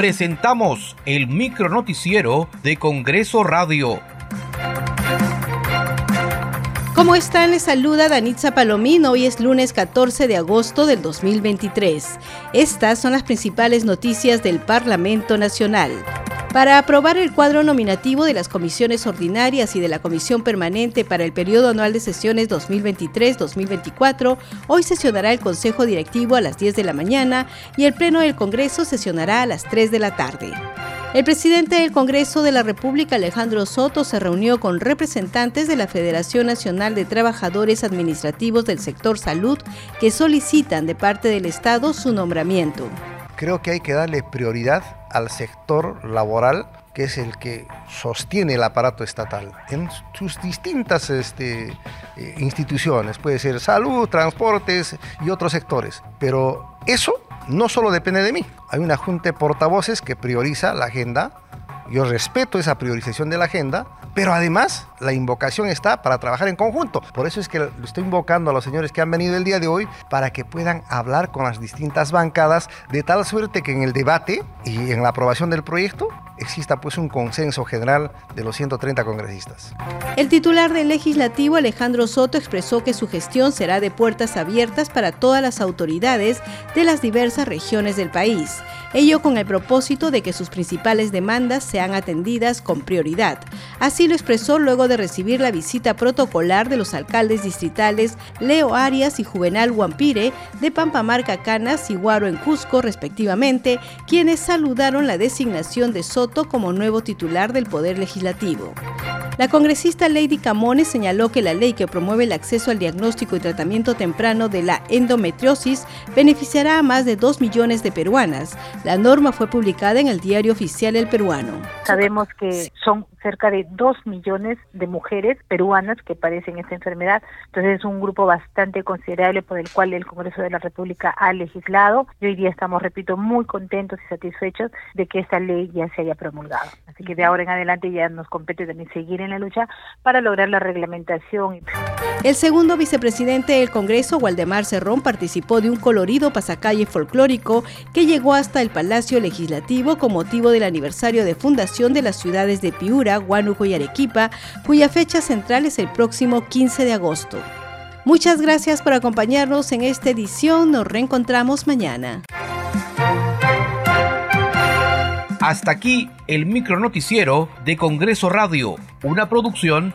presentamos el micronoticiero de Congreso Radio. ¿Cómo están? Les saluda Danitza Palomino. Hoy es lunes 14 de agosto del 2023. Estas son las principales noticias del Parlamento Nacional. Para aprobar el cuadro nominativo de las comisiones ordinarias y de la Comisión Permanente para el periodo anual de sesiones 2023-2024, hoy sesionará el Consejo Directivo a las 10 de la mañana y el Pleno del Congreso sesionará a las 3 de la tarde. El presidente del Congreso de la República, Alejandro Soto, se reunió con representantes de la Federación Nacional de Trabajadores Administrativos del Sector Salud que solicitan de parte del Estado su nombramiento creo que hay que darle prioridad al sector laboral que es el que sostiene el aparato estatal en sus distintas este, eh, instituciones, puede ser salud, transportes y otros sectores. Pero eso no solo depende de mí, hay una junta de portavoces que prioriza la agenda, yo respeto esa priorización de la agenda, pero además la invocación está para trabajar en conjunto. Por eso es que le estoy invocando a los señores que han venido el día de hoy para que puedan hablar con las distintas bancadas de tal suerte que en el debate y en la aprobación del proyecto exista pues un consenso general de los 130 congresistas. El titular del legislativo Alejandro Soto expresó que su gestión será de puertas abiertas para todas las autoridades de las diversas regiones del país, ello con el propósito de que sus principales demandas sean atendidas con prioridad. Así lo expresó luego de recibir la visita protocolar de los alcaldes distritales Leo Arias y Juvenal Guampire de Pampamarca Canas y Guaro en Cusco respectivamente, quienes saludaron la designación de Soto como nuevo titular del Poder Legislativo. La congresista Lady Camones señaló que la ley que promueve el acceso al diagnóstico y tratamiento temprano de la endometriosis beneficiará a más de 2 millones de peruanas. La norma fue publicada en el diario oficial El Peruano. Sabemos que son cerca de 2 millones de mujeres peruanas que padecen esta enfermedad. Entonces es un grupo bastante considerable por el cual el Congreso de la República ha legislado y hoy día estamos, repito, muy contentos y satisfechos de que esta ley ya se haya promulgado. Así que de ahora en adelante ya nos compete también seguir en la lucha para lograr la reglamentación. El segundo vicepresidente del Congreso, Waldemar Cerrón, participó de un colorido pasacalle folclórico que llegó hasta el Palacio Legislativo con motivo del aniversario de fundación de las ciudades de Piura, Huánuco y Arequipa, cuya fecha central es el próximo 15 de agosto. Muchas gracias por acompañarnos en esta edición. Nos reencontramos mañana. Hasta aquí el micronoticiero de Congreso Radio, una producción